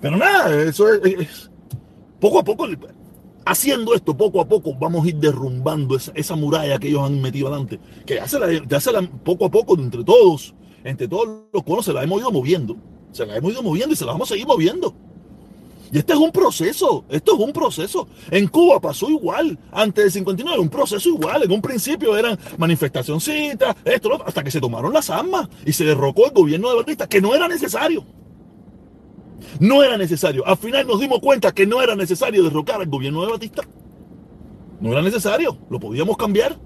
Pero nada, eso es, poco a poco, haciendo esto, poco a poco vamos a ir derrumbando esa, muralla que ellos han metido adelante, que ya se, la, poco a poco entre todos, entre todos los conos se la hemos ido moviendo, se la hemos ido moviendo y se la vamos a seguir moviendo. Y este es un proceso, esto es un proceso. En Cuba pasó igual, antes del 59, un proceso igual. En un principio eran manifestacioncitas, esto, hasta que se tomaron las armas y se derrocó el gobierno de Batista, que no era necesario. No era necesario. Al final nos dimos cuenta que no era necesario derrocar al gobierno de Batista. No era necesario, lo podíamos cambiar.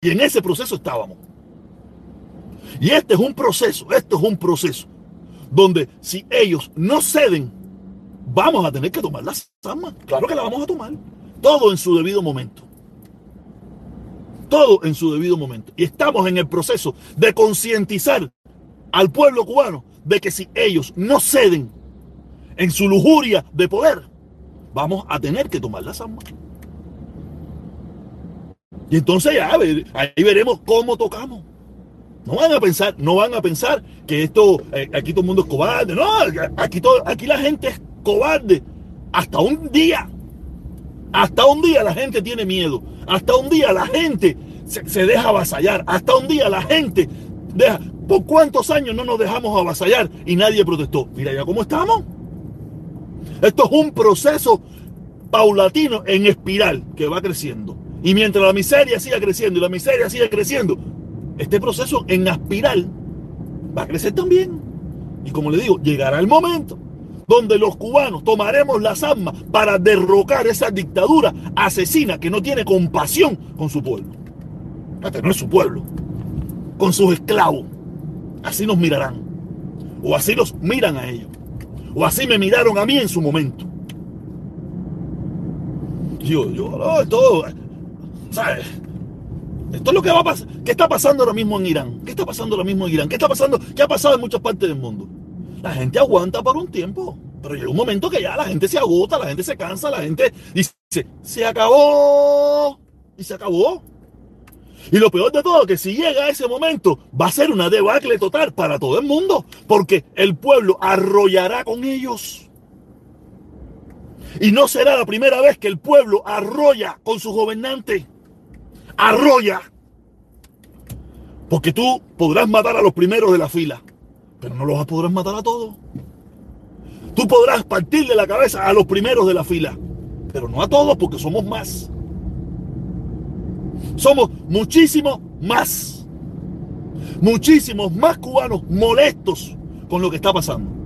Y en ese proceso estábamos. Y este es un proceso, esto es un proceso donde si ellos no ceden, vamos a tener que tomar las armas. Claro que la vamos a tomar. Todo en su debido momento. Todo en su debido momento. Y estamos en el proceso de concientizar al pueblo cubano de que si ellos no ceden en su lujuria de poder, vamos a tener que tomar las armas. Y entonces ya ahí veremos cómo tocamos. No van a pensar, no van a pensar que esto, eh, aquí todo el mundo es cobarde. No, aquí, todo, aquí la gente es cobarde. Hasta un día. Hasta un día la gente tiene miedo. Hasta un día la gente se, deja avasallar. Hasta un día la gente deja. ¿Por cuántos años no nos dejamos avasallar y nadie protestó? Mira ya cómo estamos. Esto es un proceso paulatino en espiral que va creciendo. Y mientras la miseria siga creciendo y la miseria siga creciendo, este proceso en aspiral va a crecer también. Y como le digo, llegará el momento donde los cubanos tomaremos las armas para derrocar esa dictadura asesina que no tiene compasión con su pueblo. Este no es su pueblo, con sus esclavos. Así nos mirarán. O así los miran a ellos. O así me miraron a mí en su momento. Yo, yo, no, todo, ¿sabes? Esto es lo que va a pasar. ¿Qué está pasando ahora mismo en Irán? ¿Qué está pasando ahora mismo en Irán? ¿Qué está pasando? ¿Qué ha pasado en muchas partes del mundo? La gente aguanta por un tiempo, pero llega un momento que ya la gente se agota, la gente se cansa, la gente dice, se acabó. Y se acabó. Y lo peor de todo, que si llega ese momento, va a ser una debacle total para todo el mundo, porque el pueblo arrollará con ellos. Y no será la primera vez que el pueblo arrolla con su gobernante arrolla. Porque tú podrás matar a los primeros de la fila, pero no los podrás matar a todos. Tú podrás partirle la cabeza a los primeros de la fila, pero no a todos porque somos más. Somos muchísimos más. Muchísimos más cubanos molestos con lo que está pasando.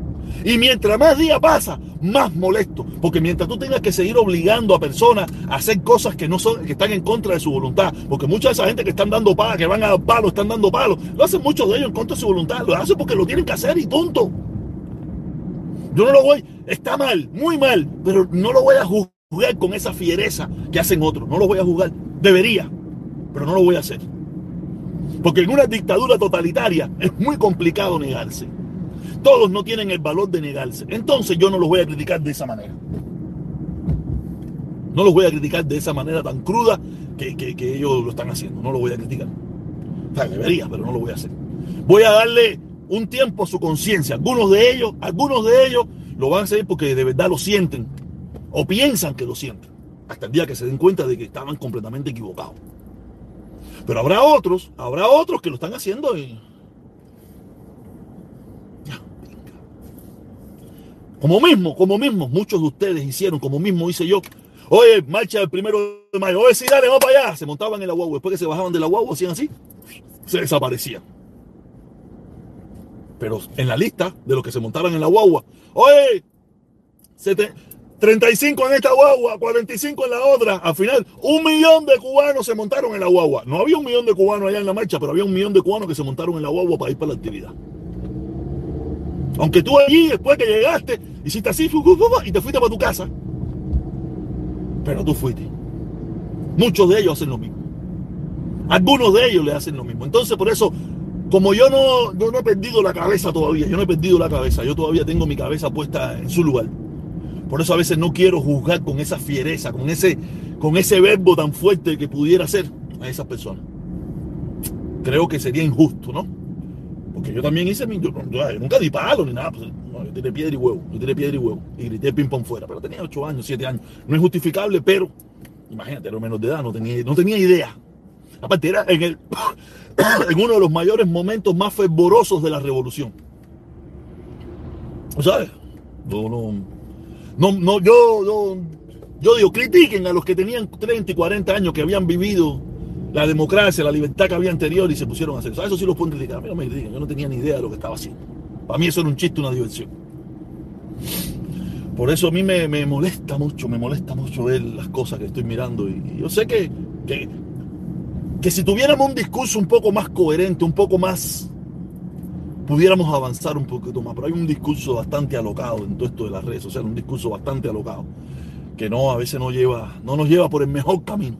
Y mientras más día pasa, más molesto. Porque mientras tú tengas que seguir obligando a personas a hacer cosas que no son, que están en contra de su voluntad, porque mucha de esa gente que están dando palos, que van a dar palos, están dando palos, lo hacen muchos de ellos en contra de su voluntad, lo hacen porque lo tienen que hacer y punto. Yo no lo voy, está mal, muy mal, pero no lo voy a juzgar con esa fiereza que hacen otros, no lo voy a juzgar, debería, pero no lo voy a hacer. Porque en una dictadura totalitaria es muy complicado negarse. Todos no tienen el valor de negarse. Entonces yo no los voy a criticar de esa manera. No los voy a criticar de esa manera tan cruda que, ellos lo están haciendo. No lo voy a criticar. O sea, debería, pero no lo voy a hacer. Voy a darle un tiempo a su conciencia. Algunos de ellos, algunos de ellos lo van a hacer porque de verdad lo sienten. O piensan que lo sienten. Hasta el día que se den cuenta de que estaban completamente equivocados. Pero habrá otros, habrá otros que lo están haciendo y Como mismo, como mismo, muchos de ustedes hicieron, como mismo hice yo. Oye, marcha el primero de mayo. Oye, sí, dale, vamos para allá. Se montaban en la guagua. Después que se bajaban de la guagua, hacían así, se desaparecían. Pero en la lista de los que se montaban en la guagua, oye, 35 en esta guagua, 45 en la otra. Al final, un millón de cubanos se montaron en la guagua. No había un millón de cubanos allá en la marcha, pero había un millón de cubanos que se montaron en la guagua para ir para la actividad. Aunque tú allí, después que llegaste, hiciste así y te fuiste para tu casa. Pero tú fuiste. Muchos de ellos hacen lo mismo. Algunos de ellos le hacen lo mismo. Entonces, por eso, como yo no, no he perdido la cabeza todavía, yo no he perdido la cabeza, yo todavía tengo mi cabeza puesta en su lugar. Por eso a veces no quiero juzgar con esa fiereza, con ese, con ese verbo tan fuerte que pudiera ser a esas personas. Creo que sería injusto, ¿no? Porque yo también hice mi. Yo, nunca di palo ni nada. Pues, yo tiré piedra y huevo. Yo tiré piedra y huevo. Y grité ping-pong fuera. Pero tenía 8 años, 7 años. No es justificable, pero. Imagínate, era menos de edad, no tenía, no tenía idea. Aparte, era en, el, en uno de los mayores momentos más fervorosos de la revolución. ¿Sabes? No, no, no, no yo, yo, digo, critiquen a los que tenían 30 y 40 años que habían vivido la democracia, la libertad que había anterior y se pusieron a hacer eso. Eso sí lo pueden criticar. A mí no me critiquen, yo no tenía ni idea de lo que estaba haciendo. Para mí eso era un chiste, una diversión. Por eso a mí me, molesta mucho, me molesta mucho ver las cosas que estoy mirando. Y, yo sé que, que, que si tuviéramos un discurso un poco más coherente, un poco más pudiéramos avanzar un poquito más, pero hay un discurso bastante alocado en todo esto de las redes sociales, un discurso bastante alocado, que no, a veces no lleva, no nos lleva por el mejor camino.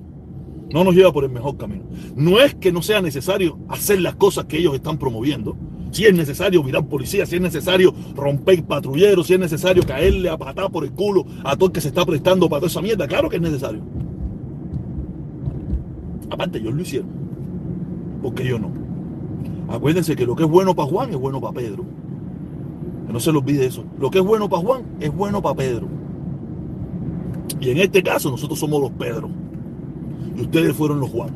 No nos lleva por el mejor camino. No es que no sea necesario hacer las cosas que ellos están promoviendo. Si es necesario mirar policía, si es necesario romper patrulleros, si es necesario caerle a patar por el culo a todo el que se está prestando para toda esa mierda. Claro que es necesario. Aparte, ellos lo hicieron. Porque yo no. Acuérdense que lo que es bueno para Juan es bueno para Pedro. Que no se les olvide eso. Lo que es bueno para Juan es bueno para Pedro. Y en este caso nosotros somos los Pedro. Y ustedes fueron los Juan.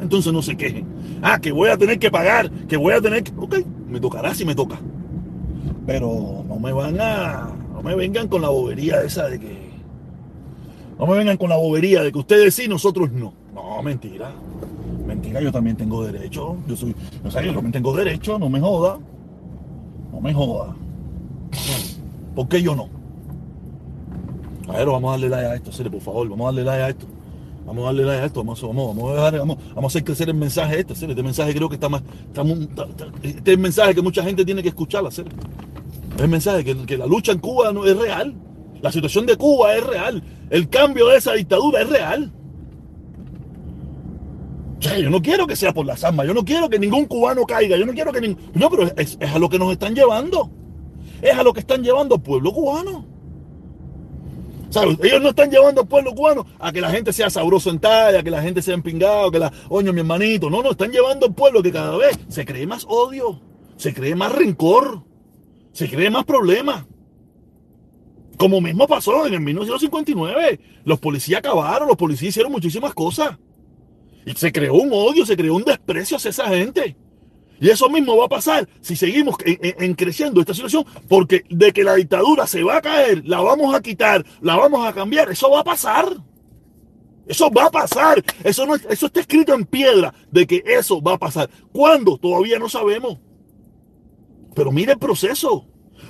Entonces no se quejen. Ah, que voy a tener que pagar, que voy a tener que... Ok, me tocará si me toca. Pero no me van a... No me vengan con la bobería esa de que... No me vengan con la bobería de que ustedes sí, nosotros no. No, mentira. Mentira, yo también tengo derecho. Yo soy, o sea, yo también tengo derecho, no me joda. No me joda. ¿Por qué yo no? A ver, vamos a darle like a esto, serio, por favor, vamos a darle like a esto. Vamos a darle like a esto, vamos, vamos, vamos a dejar, vamos, vamos, a hacer crecer el mensaje este. Este mensaje creo que está más, está, este es el mensaje que mucha gente tiene que escuchar, serio. Es el mensaje que, que la lucha en Cuba no es real. La situación de Cuba es real. El cambio de esa dictadura es real yo no quiero que sea por las armas, yo no quiero que ningún cubano caiga, yo no quiero que ningún... No, pero es, a lo que nos están llevando. Es a lo que están llevando al pueblo cubano. ¿Sabes? Ellos no están llevando al pueblo cubano a que la gente sea sabroso en talla, que la gente sea empingado, que la, oño mi hermanito. No, no, están llevando al pueblo que cada vez se cree más odio, se cree más rencor, se cree más problemas. Como mismo pasó en el 1959. Los policías acabaron, los policías hicieron muchísimas cosas. Y se creó un odio, se creó un desprecio hacia esa gente. Y eso mismo va a pasar si seguimos en, creciendo esta situación, porque de que la dictadura se va a caer, la vamos a quitar, la vamos a cambiar, eso va a pasar. Eso va a pasar. Eso, eso está escrito en piedra de que eso va a pasar. ¿Cuándo? Todavía no sabemos. Pero mire el proceso.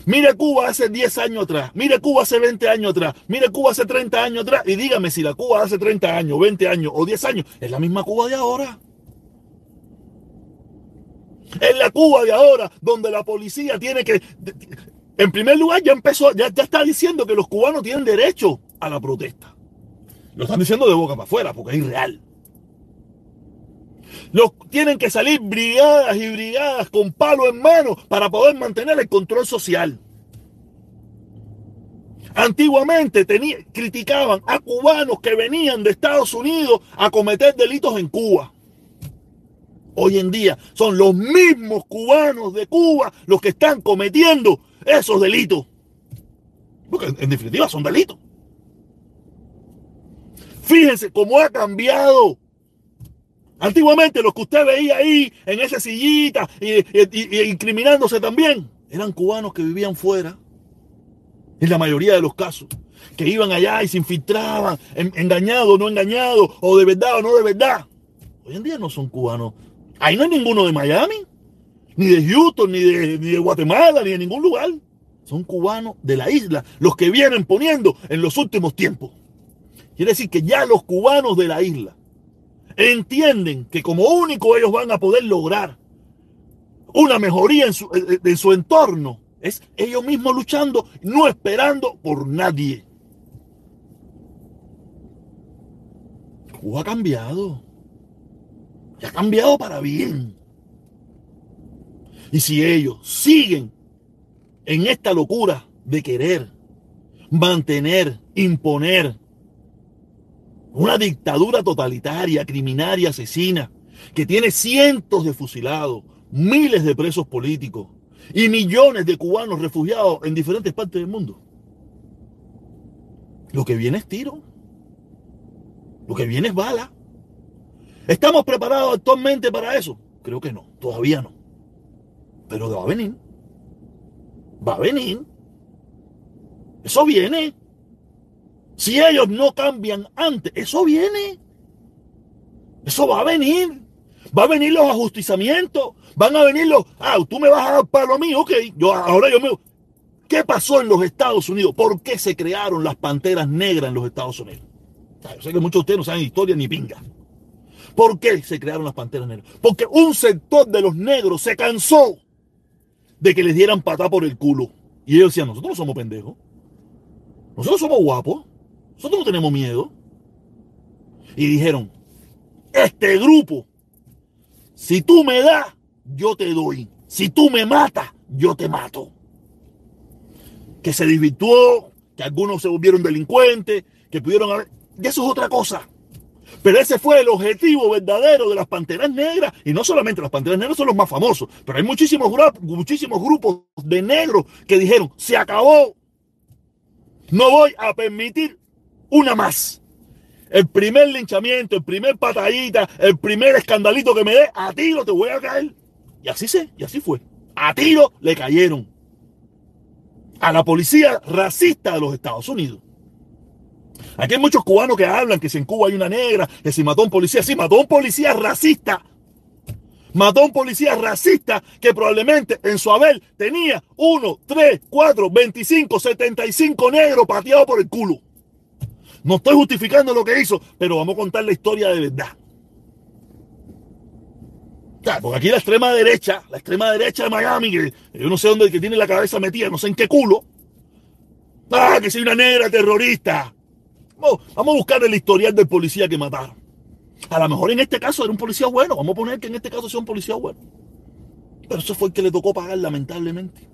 Mire Cuba hace 10 años atrás, mire Cuba hace 20 años atrás, mire Cuba hace 30 años atrás y dígame si la Cuba hace 30 años, 20 años o 10 años es la misma Cuba de ahora. Es la Cuba de ahora donde la policía tiene que... En primer lugar ya empezó, ya, está diciendo que los cubanos tienen derecho a la protesta. Lo están diciendo de boca para afuera porque es irreal. Los, tienen que salir brigadas y brigadas con palo en mano para poder mantener el control social. Antiguamente criticaban a cubanos que venían de Estados Unidos a cometer delitos en Cuba. Hoy en día son los mismos cubanos de Cuba los que están cometiendo esos delitos. Porque en definitiva son delitos. Fíjense cómo ha cambiado Antiguamente los que usted veía ahí en esa sillita y, incriminándose también eran cubanos que vivían fuera. En la mayoría de los casos. Que iban allá y se infiltraban, engañados o no engañados, o de verdad o no de verdad. Hoy en día no son cubanos. Ahí no hay ninguno de Miami, ni de Houston, ni de, ni de Guatemala, ni de ningún lugar. Son cubanos de la isla, los que vienen poniendo en los últimos tiempos. Quiere decir que ya los cubanos de la isla entienden que como único ellos van a poder lograr una mejoría en su, eh, eh, su entorno es ellos mismos luchando, no esperando por nadie. Cuba ha cambiado. Y ha cambiado para bien. Y si ellos siguen en esta locura de querer mantener, imponer una dictadura totalitaria, criminaria, asesina, que tiene cientos de fusilados, miles de presos políticos y millones de cubanos refugiados en diferentes partes del mundo. Lo que viene es tiro. Lo que viene es bala. ¿Estamos preparados actualmente para eso? Creo que no, todavía no. Pero va a venir. Va a venir. Eso viene. Si ellos no cambian antes, eso viene. Eso va a venir. Va a venir los ajustizamientos. Van a venir los. Ah, tú me vas a dar palo a mí, ok. Yo, ahora yo me. ¿Qué pasó en los Estados Unidos? ¿Por qué se crearon las panteras negras en los Estados Unidos? Yo sé que muchos de ustedes no saben historia ni pinga. ¿Por qué se crearon las panteras negras? Porque un sector de los negros se cansó de que les dieran patá por el culo. Y ellos decían, nosotros no somos pendejos. Nosotros somos guapos. Nosotros no tenemos miedo. Y dijeron, este grupo, si tú me das, yo te doy. Si tú me matas, yo te mato. Que se desvirtuó, que algunos se volvieron delincuentes, que pudieron haber... Y eso es otra cosa. Pero ese fue el objetivo verdadero de las Panteras Negras. Y no solamente las Panteras Negras son los más famosos, pero hay muchísimos, muchísimos grupos de negros que dijeron, se acabó. No voy a permitir una más. El primer linchamiento, el primer patallita, el primer escandalito que me dé, a tiro te voy a caer. Y así se, y así fue. A tiro le cayeron a la policía racista de los Estados Unidos. Aquí hay muchos cubanos que hablan que si en Cuba hay una negra, que si mató a un policía, sí, mató a un policía racista. Mató a un policía racista que probablemente en su haber tenía 1, 3, 4, 25, 75 negros pateados por el culo. No estoy justificando lo que hizo, pero vamos a contar la historia de verdad. porque aquí la extrema derecha, la extrema derecha de Miami, que yo no sé dónde que tiene la cabeza metida, no sé en qué culo. Ah, que soy una negra terrorista. Vamos, a buscar el historial del policía que mataron. A lo mejor en este caso era un policía bueno. Vamos a poner que en este caso sea un policía bueno. Pero eso fue el que le tocó pagar, lamentablemente.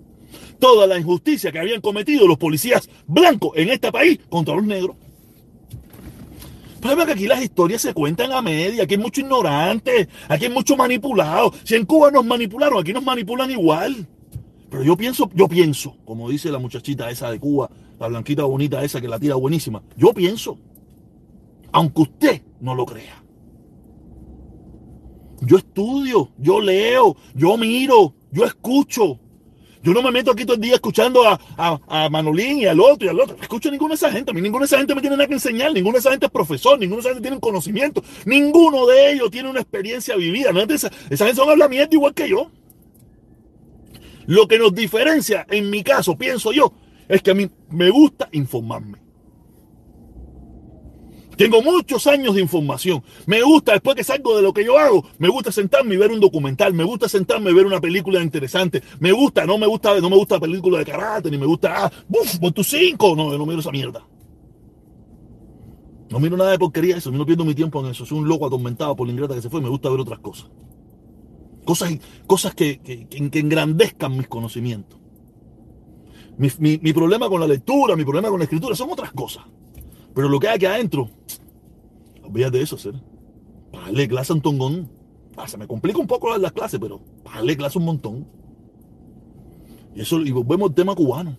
Toda la injusticia que habían cometido los policías blancos en este país contra los negros. El problema es que aquí las historias se cuentan a media, aquí hay mucho ignorante, aquí hay mucho manipulado. Si en Cuba nos manipularon, aquí nos manipulan igual. Pero yo pienso, yo pienso, como dice la muchachita esa de Cuba, la blanquita bonita esa que la tira buenísima. Yo pienso, aunque usted no lo crea. Yo estudio, yo leo, yo miro, yo escucho. Yo no me meto aquí todo el día escuchando a, Manolín y al otro y al otro. No escucho a ninguna de esa gente. A mí ninguna de esa gente me tiene nada que enseñar. Ninguna de esa gente es profesor. Ninguna de esa gente tiene un conocimiento. Ninguno de ellos tiene una experiencia vivida. ¿no? Esa, esa gente son habla mierda igual que yo. Lo que nos diferencia, en mi caso, pienso yo, es que a mí me gusta informarme. Tengo muchos años de información. Me gusta, después que salgo de lo que yo hago, me gusta sentarme y ver un documental. Me gusta sentarme y ver una película interesante. Me gusta, no me gusta, no me gusta película de karate, ni me gusta, ah, buf, por tus cinco. No, yo no miro esa mierda. No miro nada de porquería eso. No pierdo mi tiempo en eso. Soy un loco atormentado por la ingrata que se fue. Me gusta ver otras cosas. Cosas, cosas que, que, que engrandezcan mis conocimientos. Mi, problema con la lectura, mi problema con la escritura son otras cosas. Pero lo que hay aquí adentro, olvídate de eso, hacer. Pagarle clase a un. Ah, se me complica un poco las clases, pero pagarle clase un montón. Y eso, y volvemos al tema cubano.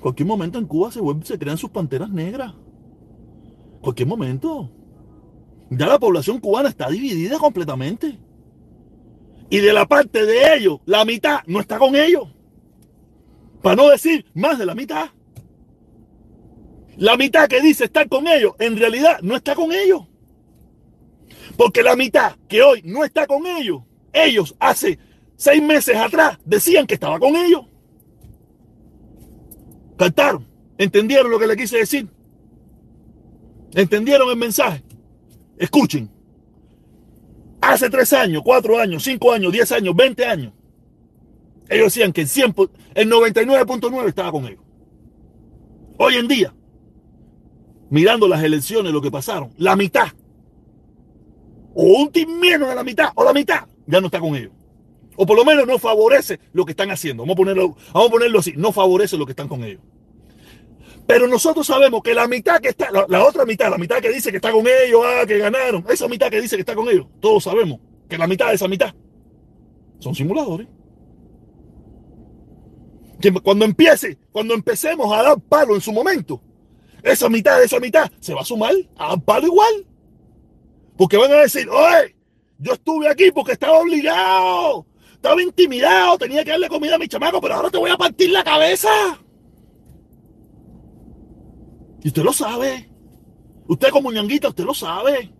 Cualquier momento en Cuba se, se crean sus panteras negras. Cualquier momento. Ya la población cubana está dividida completamente. Y de la parte de ellos, la mitad no está con ellos. Para no decir más de la mitad. La mitad que dice estar con ellos, en realidad no está con ellos. Porque la mitad que hoy no está con ellos, ellos hace seis meses atrás decían que estaba con ellos. Cantaron, entendieron lo que le quise decir. ¿Entendieron el mensaje? Escuchen. Hace tres años, cuatro años, cinco años, diez años, veinte años, ellos decían que el 100, el 99.9 estaba con ellos. Hoy en día, mirando las elecciones, lo que pasaron, la mitad, o un team de la mitad, o la mitad, ya no está con ellos. O por lo menos no favorece lo que están haciendo. Vamos a ponerlo, vamos a ponerlo así, no favorece lo que están con ellos. Pero nosotros sabemos que la mitad que está, la, la, otra mitad, la mitad que dice que está con ellos, ah, que ganaron, esa mitad que dice que está con ellos, todos sabemos que la mitad de esa mitad Son simuladores. Que cuando empiece, cuando empecemos a dar palo en su momento, esa mitad esa mitad se va a sumar a palo igual. Porque van a decir, oye, yo estuve aquí porque estaba obligado, estaba intimidado, tenía que darle comida a mi chamaco, pero ahora te voy a partir la cabeza. Y usted lo sabe. Usted como ñanguita, usted lo sabe.